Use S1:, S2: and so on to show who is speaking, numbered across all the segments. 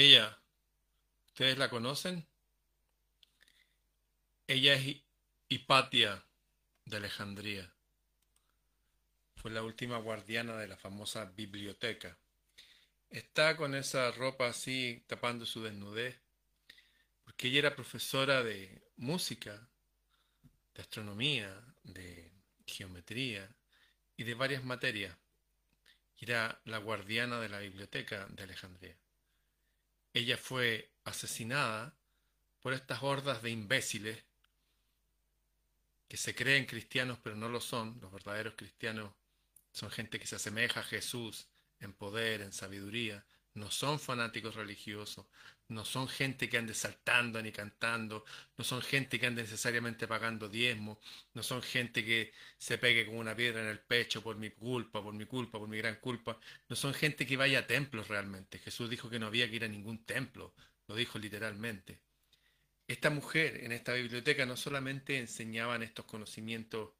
S1: Ella, ¿ustedes la conocen? Ella es Hipatia de Alejandría. Fue la última guardiana de la famosa biblioteca. Está con esa ropa así tapando su desnudez, porque ella era profesora de música, de astronomía, de geometría y de varias materias. Era la guardiana de la biblioteca de Alejandría. Ella fue asesinada por estas hordas de imbéciles que se creen cristianos pero no lo son. Los verdaderos cristianos son gente que se asemeja a Jesús en poder, en sabiduría. No son fanáticos religiosos, no son gente que ande saltando ni cantando, no son gente que ande necesariamente pagando diezmos, no son gente que se pegue con una piedra en el pecho por mi culpa, por mi culpa, por mi gran culpa, no son gente que vaya a templos realmente. Jesús dijo que no había que ir a ningún templo, lo dijo literalmente. Esta mujer en esta biblioteca no solamente enseñaban estos conocimientos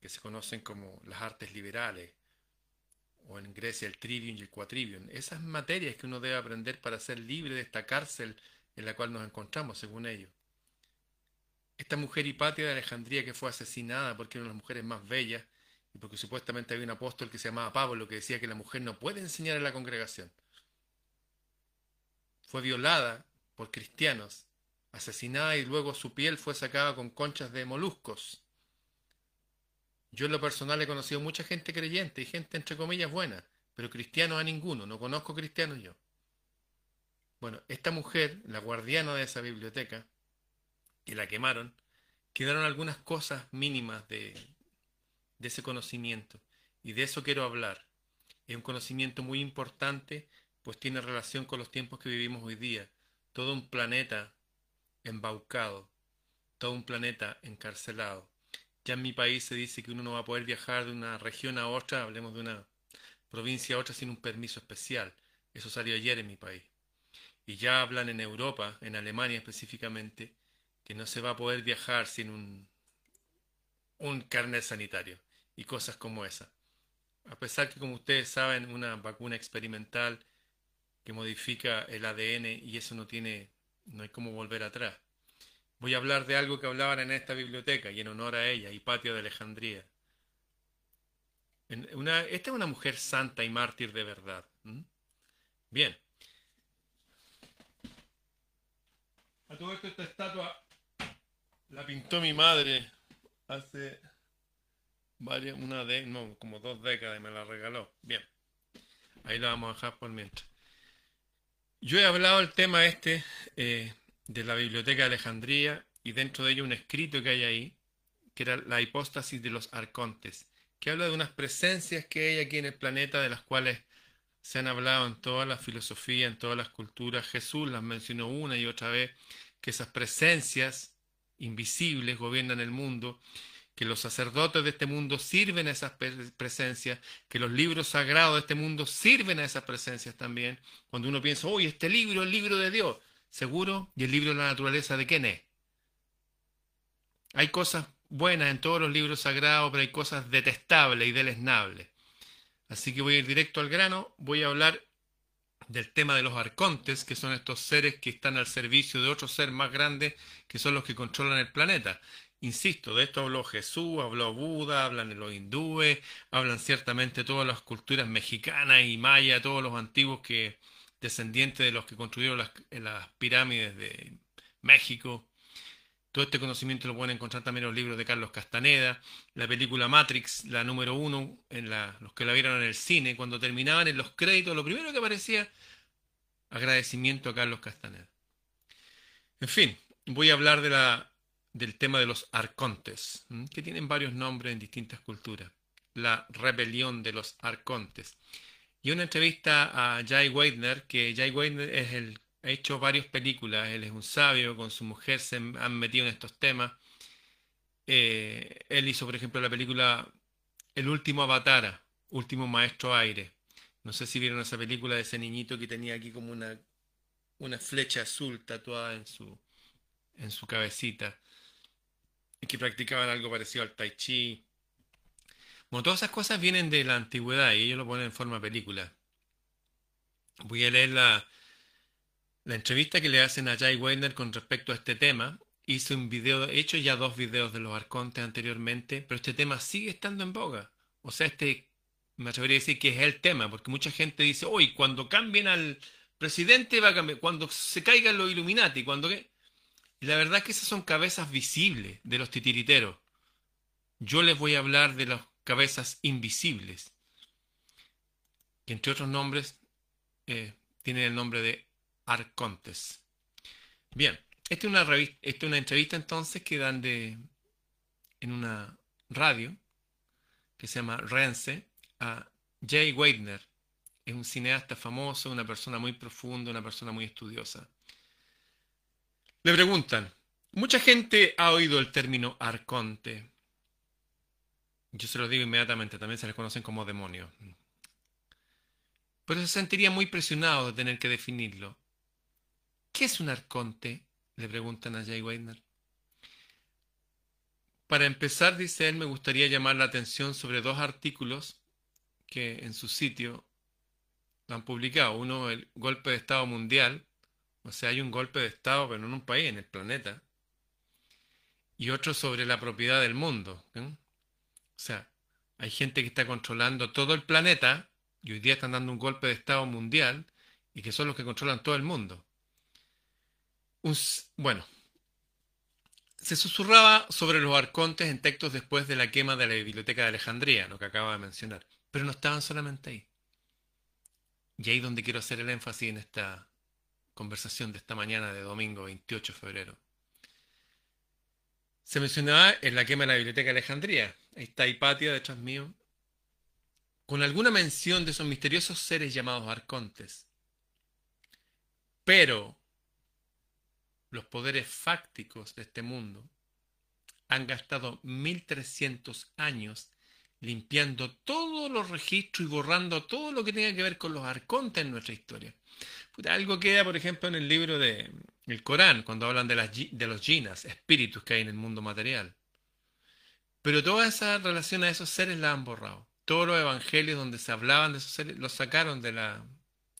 S1: que se conocen como las artes liberales, o en Grecia el trivium y el quatrivium, esas materias que uno debe aprender para ser libre de esta cárcel en la cual nos encontramos, según ellos. Esta mujer Hipatia de Alejandría que fue asesinada porque era una de las mujeres más bellas y porque supuestamente había un apóstol que se llamaba Pablo que decía que la mujer no puede enseñar en la congregación. Fue violada por cristianos, asesinada y luego su piel fue sacada con conchas de moluscos yo en lo personal he conocido mucha gente creyente y gente entre comillas buena, pero cristianos a ninguno, no conozco cristianos yo. Bueno, esta mujer, la guardiana de esa biblioteca, que la quemaron, quedaron algunas cosas mínimas de, de ese conocimiento. Y de eso quiero hablar. Es un conocimiento muy importante, pues tiene relación con los tiempos que vivimos hoy día. Todo un planeta embaucado, todo un planeta encarcelado ya en mi país se dice que uno no va a poder viajar de una región a otra, hablemos de una provincia a otra sin un permiso especial. Eso salió ayer en mi país. Y ya hablan en Europa, en Alemania específicamente, que no se va a poder viajar sin un, un carnet sanitario y cosas como esa. A pesar que, como ustedes saben, una vacuna experimental que modifica el ADN y eso no tiene, no hay cómo volver atrás. Voy a hablar de algo que hablaban en esta biblioteca y en honor a ella, Hipatia de Alejandría. esta es una mujer santa y mártir de verdad. Bien. A todo esto esta estatua la pintó mi madre hace varias, una de, no, como dos décadas y me la regaló. Bien. Ahí la vamos a dejar por mientras. Yo he hablado el tema este eh, de la Biblioteca de Alejandría y dentro de ello un escrito que hay ahí, que era la hipóstasis de los arcontes, que habla de unas presencias que hay aquí en el planeta de las cuales se han hablado en toda la filosofía, en todas las culturas. Jesús las mencionó una y otra vez, que esas presencias invisibles gobiernan el mundo, que los sacerdotes de este mundo sirven a esas presencias, que los libros sagrados de este mundo sirven a esas presencias también. Cuando uno piensa, uy, este libro es el libro de Dios, seguro, y el libro de la naturaleza de quién es. Hay cosas buenas en todos los libros sagrados, pero hay cosas detestables y deleznables. Así que voy a ir directo al grano, voy a hablar del tema de los arcontes, que son estos seres que están al servicio de otros seres más grandes, que son los que controlan el planeta. Insisto, de esto habló Jesús, habló Buda, hablan los hindúes, hablan ciertamente todas las culturas mexicanas y mayas, todos los antiguos que, descendiente de los que construyeron las, pirámides de México. Todo este conocimiento lo pueden encontrar también en los libros de Carlos Castaneda, la película Matrix, la número uno, en la, los que la vieron en el cine, cuando terminaban en los créditos, lo primero que aparecía, agradecimiento a Carlos Castaneda. En fin, voy a hablar de la, del tema de los arcontes, que tienen varios nombres en distintas culturas. La rebelión de los arcontes y una entrevista a Jay Weidner, que Jay Weidner ha hecho varias películas, él es un sabio, con su mujer se han metido en estos temas. Eh, él hizo, por ejemplo, la película El último avatar, Último Maestro Aire. No sé si vieron esa película de ese niñito que tenía aquí como una, una flecha azul tatuada en su, en su cabecita y que practicaban algo parecido al tai chi. Bueno, todas esas cosas vienen de la antigüedad y ellos lo ponen en forma película. Voy a leer la, la entrevista que le hacen a Jay Weiner con respecto a este tema, hizo un video, he hecho ya dos videos de los arcontes anteriormente, pero este tema sigue estando en boga. O sea, este, me atrevería a decir que es el tema, porque mucha gente dice, hoy cuando cambien al presidente va a cambiar, cuando se caigan los Illuminati, cuando que... Y la verdad es que esas son cabezas visibles de los titiriteros. Yo les voy a hablar de las cabezas invisibles, que entre otros nombres eh, tienen el nombre de arcontes. Bien, esta es una, entrevista entonces que dan de, en una radio que se llama Rense a Jay Weidner. Es un cineasta famoso, una persona muy profunda, una persona muy estudiosa. Le preguntan, mucha gente ha oído el término arconte. Yo se lo digo inmediatamente, también se les conocen como demonios. Pero se sentiría muy presionado de tener que definirlo. ¿Qué es un arconte? Le preguntan a Jay Weidner. Para empezar, dice él, me gustaría llamar la atención sobre dos artículos que en su sitio han publicado. Uno, el golpe de Estado mundial, o sea, hay un golpe de Estado, pero en un país, en el planeta. Y otro sobre la propiedad del mundo. O sea, hay gente que está controlando todo el planeta y hoy día están dando un golpe de Estado mundial y que son los que controlan todo el mundo. bueno, se susurraba sobre los arcontes en textos después de la quema de la Biblioteca de Alejandría, lo que acaba de mencionar, pero no estaban solamente ahí. Y ahí donde quiero hacer el énfasis en esta conversación de esta mañana de domingo 28 de febrero. Se mencionaba en la quema de la Biblioteca de Alejandría. Ahí está Hipatia detrás mío, con alguna mención de esos misteriosos seres llamados arcontes. Pero los poderes fácticos de este mundo han gastado 1300 años limpiando todos los registros y borrando todo lo que tenga que ver con los arcontes en nuestra historia. algo queda, por ejemplo, en el libro de Corán, cuando hablan de, las, de los jinas, espíritus que hay en el mundo material. Pero toda esa relación a esos seres la han borrado todos los evangelios donde se hablaban de esos seres los sacaron de, la,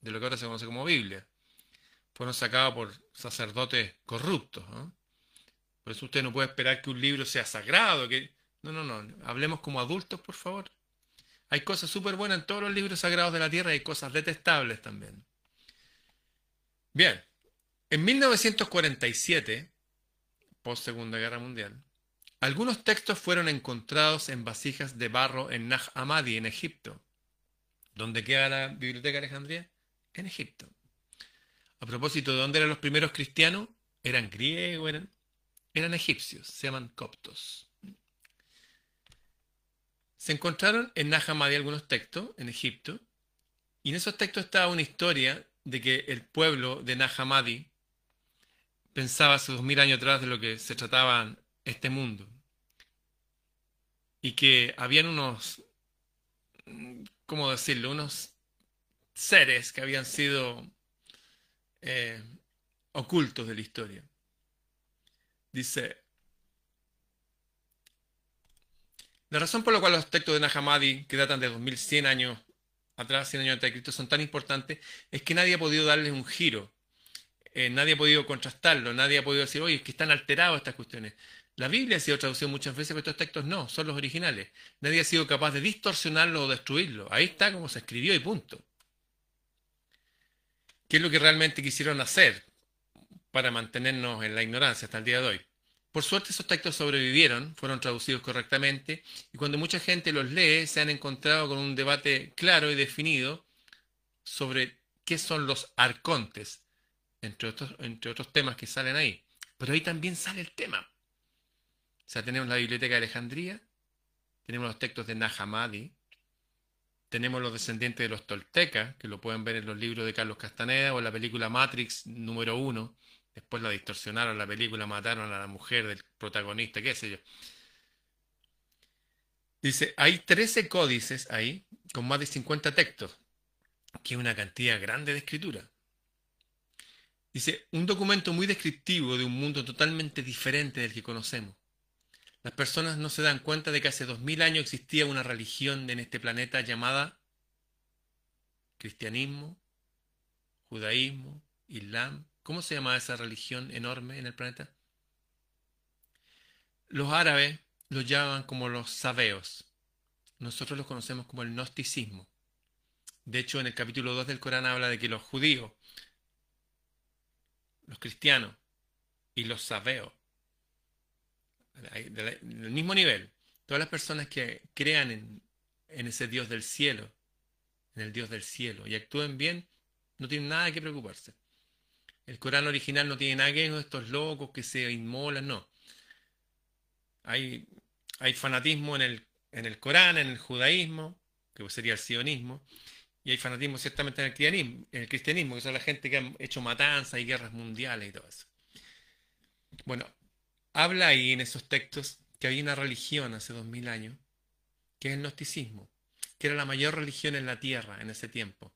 S1: de lo que ahora se conoce como Biblia. Fueron sacados por sacerdotes corruptos. Por eso usted no puede esperar que un libro sea sagrado. Que... No, no, no. Hablemos como adultos, por favor. Hay cosas súper buenas en todos los libros sagrados de la tierra y hay cosas detestables también. Bien, en 1947, post Segunda Guerra Mundial, algunos textos fueron encontrados en vasijas de barro en Nag Hammadi, en Egipto. ¿Dónde queda la Biblioteca de Alejandría? En Egipto. A propósito, ¿de dónde eran los primeros cristianos? ¿Eran griegos? Eran, eran egipcios, se llaman coptos. Se encontraron en Nag Hammadi algunos textos en Egipto, y en esos textos estaba una historia de que el pueblo de Nag Hammadi pensaba hace dos mil años atrás de lo que se trataba este mundo y que habían unos, ¿cómo decirlo? Unos seres que habían sido eh, ocultos de la historia. Dice, la razón por la cual los textos de Nahamadi, que datan de 2100 años atrás, 100 años antes de Cristo, son tan importantes, es que nadie ha podido darles un giro. Eh, nadie ha podido contrastarlo, nadie ha podido decir, oye, es que están alterados estas cuestiones. La Biblia ha sido traducida muchas veces, pero estos textos no, son los originales. Nadie ha sido capaz de distorsionarlo o destruirlo. Ahí está como se escribió y punto. ¿Qué es lo que realmente quisieron hacer para mantenernos en la ignorancia hasta el día de hoy? Por suerte esos textos sobrevivieron, fueron traducidos correctamente y cuando mucha gente los lee se han encontrado con un debate claro y definido sobre qué son los arcontes, entre otros, entre otros temas que salen ahí. Pero ahí también sale el tema. O sea, tenemos la Biblioteca de Alejandría, tenemos los textos de Nahamadi, tenemos los descendientes de los toltecas, que lo pueden ver en los libros de Carlos Castaneda o en la película Matrix número uno. Después la distorsionaron la película, mataron a la mujer del protagonista, qué sé yo. Dice, hay 13 códices ahí con más de 50 textos, que es una cantidad grande de escritura. Dice, un documento muy descriptivo de un mundo totalmente diferente del que conocemos. Las personas no se dan cuenta de que hace dos mil años existía una religión en este planeta llamada cristianismo, judaísmo, islam ¿Cómo se llama esa religión enorme en el planeta? Los árabes los llaman como los sabeos. Nosotros los conocemos como el gnosticismo. De hecho, en el capítulo 2 del Corán habla de que los judíos, los cristianos y los sabeos, del mismo nivel, todas las personas que crean en, en ese Dios del cielo, en el Dios del cielo, y actúen bien, no tienen nada que preocuparse. El Corán original no tiene nada que con estos locos que se inmolan, no. Hay, hay fanatismo en el, en el Corán, en el judaísmo, que sería el sionismo, y hay fanatismo ciertamente en el, cristianismo, en el cristianismo, que son la gente que han hecho matanzas y guerras mundiales y todo eso. Bueno, habla ahí en esos textos que había una religión hace dos mil años, que es el gnosticismo, que era la mayor religión en la tierra en ese tiempo,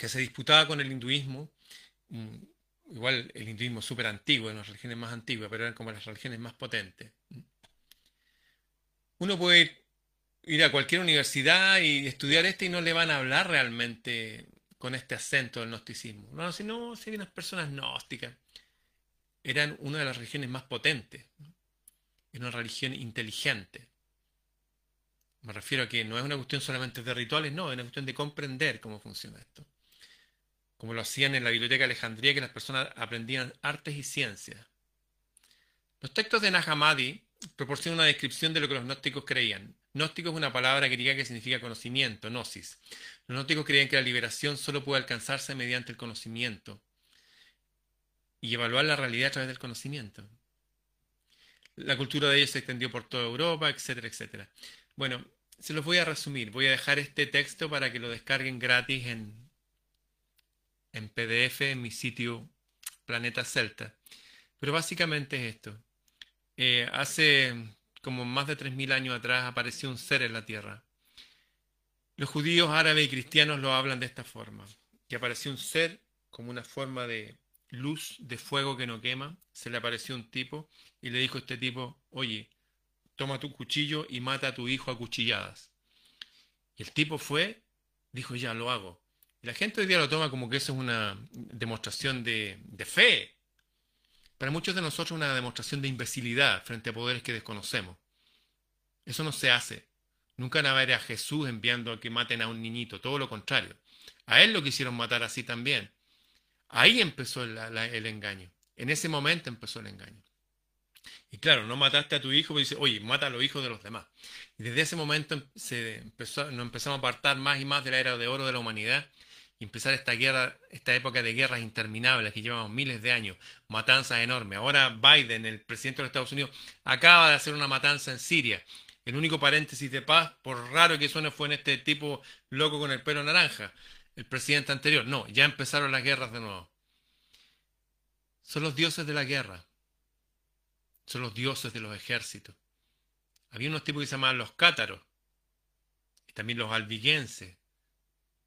S1: que se disputaba con el hinduismo, mm, igual el hinduismo súper antiguo, en las religiones más antiguas, pero eran como las religiones más potentes. Uno puede ir a cualquier universidad y estudiar este y no le van a hablar realmente con este acento del gnosticismo. No, si no, si unas personas gnósticas. Eran una de las religiones más potentes. Era una religión inteligente. Me refiero a que no es una cuestión solamente de rituales, no, es una cuestión de comprender cómo funciona esto como lo hacían en la Biblioteca de Alejandría, que las personas aprendían artes y ciencias. Los textos de Nahamadi proporcionan una descripción de lo que los gnósticos creían. Gnóstico es una palabra griega que significa conocimiento, gnosis. Los gnósticos creían que la liberación solo puede alcanzarse mediante el conocimiento y evaluar la realidad a través del conocimiento. La cultura de ellos se extendió por toda Europa, etcétera, etcétera. Bueno, se los voy a resumir. Voy a dejar este texto para que lo descarguen gratis en en PDF en mi sitio Planeta Celta. Pero básicamente es esto. Eh, hace como más de 3.000 años atrás apareció un ser en la Tierra. Los judíos, árabes y cristianos lo hablan de esta forma. Que apareció un ser como una forma de luz, de fuego que no quema. Se le apareció un tipo y le dijo a este tipo, oye, toma tu cuchillo y mata a tu hijo a cuchilladas. Y el tipo fue, dijo, ya lo hago. Y la gente hoy día lo toma como que eso es una demostración de, fe. Para muchos de nosotros una demostración de imbecilidad frente a poderes que desconocemos. Eso no se hace. Nunca van a ver a Jesús enviando a que maten a un niñito, todo lo contrario. A él lo quisieron matar así también. Ahí empezó el, engaño. En ese momento empezó el engaño. Y claro, no mataste a tu hijo, pero dice, oye, mata a los hijos de los demás. Y desde ese momento se empezó, nos empezamos a apartar más y más de la era de oro de la humanidad y empezar esta guerra, esta época de guerras interminables que llevamos miles de años, matanzas enormes. Ahora Biden, el presidente de los Estados Unidos, acaba de hacer una matanza en Siria. El único paréntesis de paz, por raro que suene, fue en este tipo loco con el pelo naranja, el presidente anterior. No, ya empezaron las guerras de nuevo. Son los dioses de la guerra. Son los dioses de los ejércitos. Había unos tipos que se llamaban los cátaros. Y también los albigenses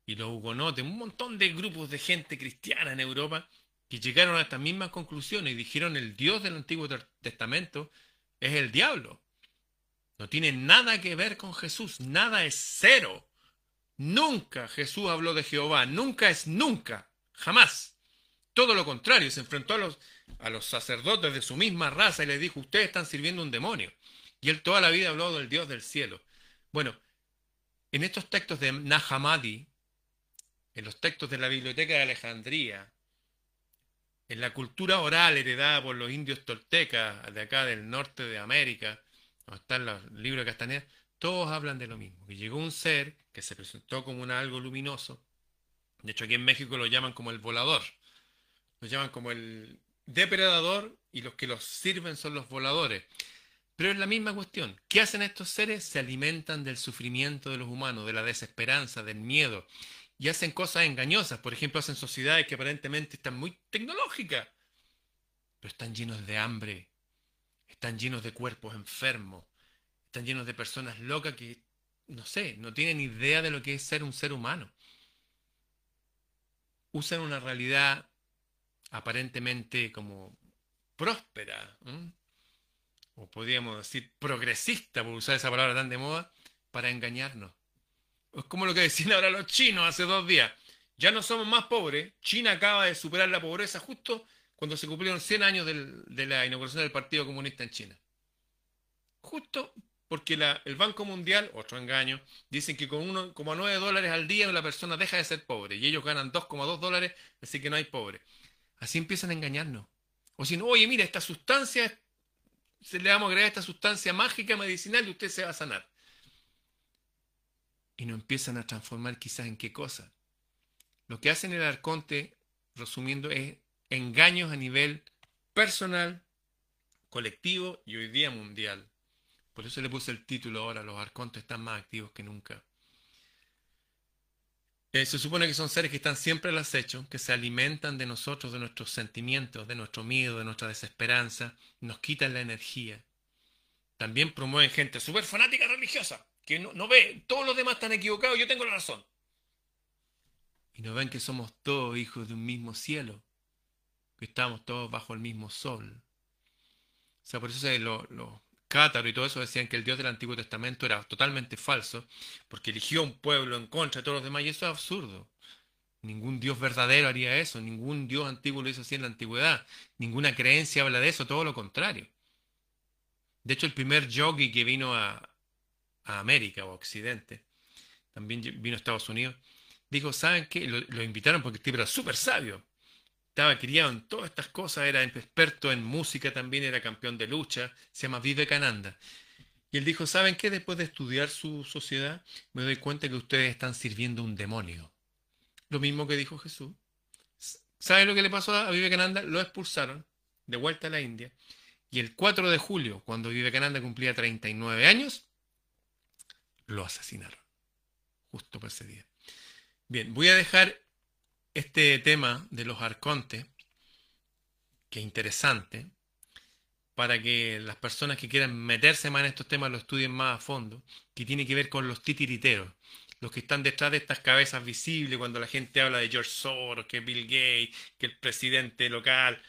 S1: y los hugonotes, un montón de grupos de gente cristiana en Europa que llegaron a estas mismas conclusiones y dijeron el Dios del Antiguo Testamento es el diablo. No tiene nada que ver con Jesús, nada es cero. Nunca Jesús habló de Jehová, nunca es nunca, jamás. Todo lo contrario, se enfrentó a los, a los sacerdotes de su misma raza y les dijo, ustedes están sirviendo un demonio. Y él toda la vida habló del Dios del cielo. Bueno, en estos textos de Nahamadi, en los textos de la Biblioteca de Alejandría, en la cultura oral heredada por los indios toltecas de acá del norte de América, donde están los libros de Castaneda, todos hablan de lo mismo, que llegó un ser que se presentó como un algo luminoso, de hecho aquí en México lo llaman como el volador, lo llaman como el depredador y los que los sirven son los voladores. Pero es la misma cuestión. ¿Qué hacen estos seres? Se alimentan del sufrimiento de los humanos, de la desesperanza, del miedo y hacen cosas engañosas. Por ejemplo, hacen sociedades que aparentemente están muy tecnológicas, pero están llenos de hambre, están llenos de cuerpos enfermos, están llenos de personas locas que, no sé, no tienen idea de lo que es ser un ser humano. Usan una realidad aparentemente como próspera, o podríamos decir progresista, por usar esa palabra tan de moda, para engañarnos. Es como lo que decían ahora los chinos hace dos días. Ya no somos más pobres. China acaba de superar la pobreza justo cuando se cumplieron 100 años de la inauguración del Partido Comunista en China. Justo porque el Banco Mundial, otro engaño, dicen que con 1,9 dólares al día la persona deja de ser pobre y ellos ganan 2,2 dólares, así que no hay pobre. Así empiezan a engañarnos. O si no, oye, mira, esta sustancia, se le vamos a agregar esta sustancia mágica medicinal y usted se va a sanar. Y nos empiezan a transformar quizás en qué cosa. Lo que hacen el arconte, resumiendo, es engaños a nivel personal, colectivo y hoy día mundial. Por eso le puse el título ahora, los arcontes están más activos que nunca. Eh, se supone que son seres que están siempre al acecho, que se alimentan de nosotros, de nuestros sentimientos, de nuestro miedo, de nuestra desesperanza, nos quitan la energía. También promueven gente súper fanática religiosa, que no, no, ve, todos los demás están equivocados, yo tengo la razón. Y no ven que somos todos hijos de un mismo cielo, que estamos todos bajo el mismo sol. O sea, por eso los lo, Cátaro y todo eso decían que el Dios del Antiguo Testamento era totalmente falso, porque eligió un pueblo en contra de todos los demás, y eso es absurdo. Ningún Dios verdadero haría eso, ningún Dios antiguo lo hizo así en la antigüedad, ninguna creencia habla de eso, todo lo contrario. De hecho, el primer yogi que vino a, América o a Occidente, también vino a Estados Unidos, dijo, ¿saben qué? Lo, invitaron porque el tipo era súper sabio estaba criado en todas estas cosas, era experto en música también, era campeón de lucha, se llama Vivekananda. Y él dijo, ¿saben qué? Después de estudiar su sociedad, me doy cuenta que ustedes están sirviendo un demonio. Lo mismo que dijo Jesús. ¿Saben lo que le pasó a Vivekananda? Lo expulsaron de vuelta a la India. Y el 4 de julio, cuando Vivekananda cumplía 39 años, lo asesinaron. Justo por ese día. Bien, voy a dejar este tema de los arcontes, que es interesante, para que las personas que quieran meterse más en estos temas lo estudien más a fondo, que tiene que ver con los titiriteros, los que están detrás de estas cabezas visibles cuando la gente habla de George Soros, que Bill Gates, que el presidente local,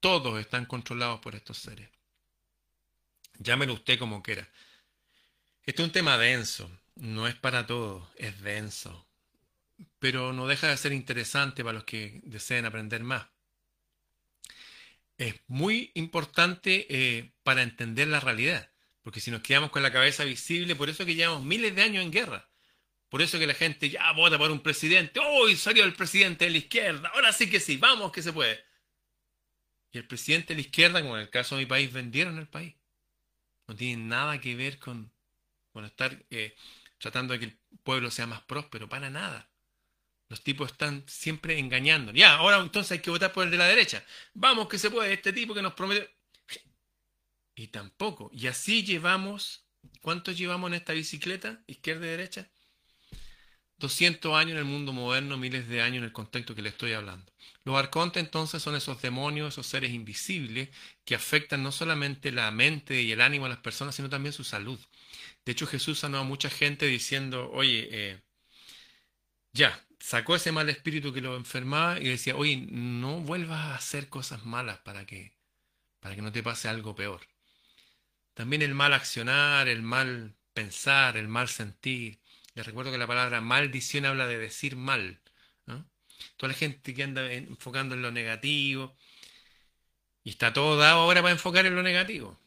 S1: todos están controlados por estos seres. Llámelo usted como quiera. Este es un tema denso, no es para todos, es denso pero no deja de ser interesante para los que deseen aprender más. Es muy importante eh, para entender la realidad, porque si nos quedamos con la cabeza visible, por eso que llevamos miles de años en guerra. Por eso que la gente ya vota por un presidente. ¡Uy! salió el presidente de la izquierda. Ahora sí que sí, vamos que se puede. Y el presidente de la izquierda, como en el caso de mi país, vendieron el país. No tiene nada que ver con, estar eh, tratando de que el pueblo sea más próspero, para nada. Los tipos están siempre engañando. Ya, ahora entonces hay que votar por el de la derecha. Vamos que se puede, este tipo que nos promete. Y tampoco. Y así llevamos, ¿cuántos llevamos en esta bicicleta, izquierda y derecha? 200 años en el mundo moderno, miles de años en el contexto que le estoy hablando. Los arcontes entonces son esos demonios, esos seres invisibles que afectan no solamente la mente y el ánimo de las personas, sino también su salud. De hecho, Jesús sanó a mucha gente diciendo, oye, eh, ya, sacó ese mal espíritu que lo enfermaba y decía, oye, no vuelvas a hacer cosas malas para que, para que no te pase algo peor. También el mal accionar, el mal pensar, el mal sentir. Les recuerdo que la palabra maldición habla de decir mal. Toda la gente que anda enfocando en lo negativo. Y está todo dado ahora para enfocar en lo negativo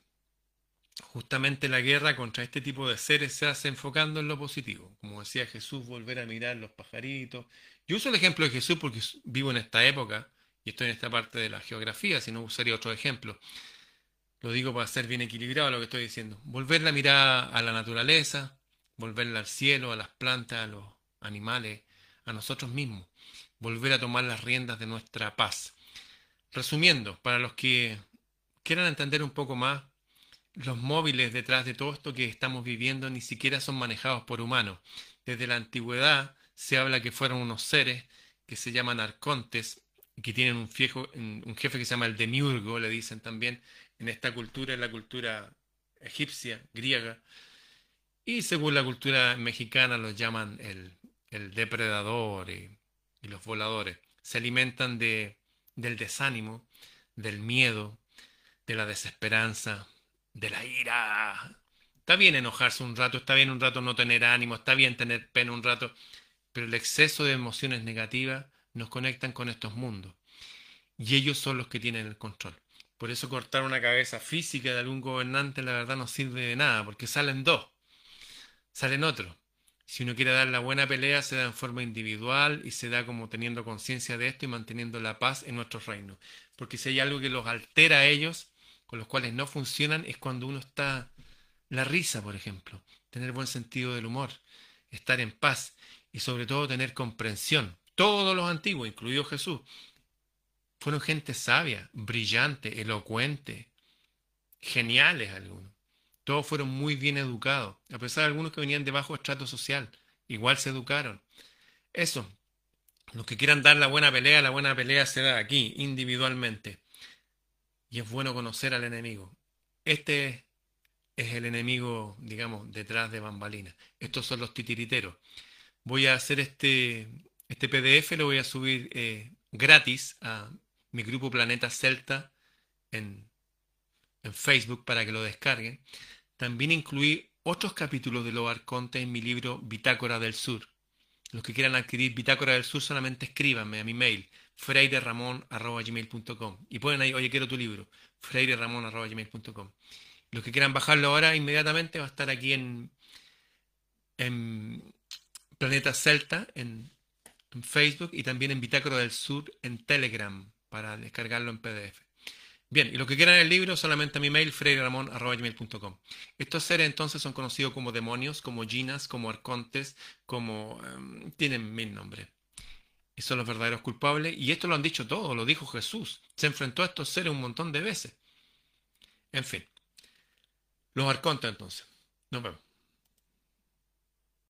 S1: justamente la guerra contra este tipo de seres se hace enfocando en lo positivo. Como decía Jesús, volver a mirar los pajaritos. Yo uso el ejemplo de Jesús porque vivo en esta época y estoy en esta parte de la geografía, si no usaría otro ejemplo. Lo digo para ser bien equilibrado lo que estoy diciendo. Volver la mirada a la naturaleza, volverla al cielo, a las plantas, a los animales, a nosotros mismos. Volver a tomar las riendas de nuestra paz. Resumiendo, para los que quieran entender un poco más, los móviles detrás de todo esto que estamos viviendo ni siquiera son manejados por humanos. Desde la antigüedad se habla que fueron unos seres que se llaman arcontes, que tienen un, un jefe que se llama el demiurgo, le dicen también en esta cultura, en la cultura egipcia, griega, y según la cultura mexicana los llaman el, depredador y, y, los voladores. Se alimentan de, del desánimo, del miedo, de la desesperanza, de la ira. Está bien enojarse un rato, está bien un rato no tener ánimo, está bien tener pena un rato, pero el exceso de emociones negativas nos conectan con estos mundos. Y ellos son los que tienen el control. Por eso cortar una cabeza física de algún gobernante la verdad no sirve de nada, porque salen dos, salen otros. Si uno quiere dar la buena pelea, se da en forma individual y se da como teniendo conciencia de esto y manteniendo la paz en nuestro reino. Porque si hay algo que los altera a ellos, con los cuales no funcionan, es cuando uno está... La risa, por ejemplo, tener buen sentido del humor, estar en paz y sobre todo tener comprensión. Todos los antiguos, incluido Jesús, fueron gente sabia, brillante, elocuente, geniales algunos. Todos fueron muy bien educados, a pesar de algunos que venían de bajo estrato social, igual se educaron. Eso, los que quieran dar la buena pelea, la buena pelea se da aquí, individualmente. Y es bueno conocer al enemigo. Este es el enemigo, digamos, detrás de bambalinas. Estos son los titiriteros. Voy a hacer este, este PDF, lo voy a subir eh, gratis a mi grupo Planeta Celta en, en Facebook para que lo descarguen. También incluí otros capítulos de Los Arcontes en mi libro Bitácora del Sur. Los que quieran adquirir Bitácora del Sur solamente escríbanme a mi mail freireramon.gmail.com y ponen ahí, oye, quiero tu libro, freireramon.gmail.com. Los que quieran bajarlo ahora inmediatamente va a estar aquí en, en Planeta Celta, en, Facebook y también en Bitácora del Sur en Telegram para descargarlo en PDF. Bien, y lo que quieran el libro, solamente a mi mail, freiramon.com. Estos seres entonces son conocidos como demonios, como ginas, como arcontes, como... Em, tienen mil nombres. Y son los verdaderos culpables. Y esto lo han dicho todos, lo dijo Jesús. Se enfrentó a estos seres un montón de veces. En fin. Los arcontes entonces. Nos vemos.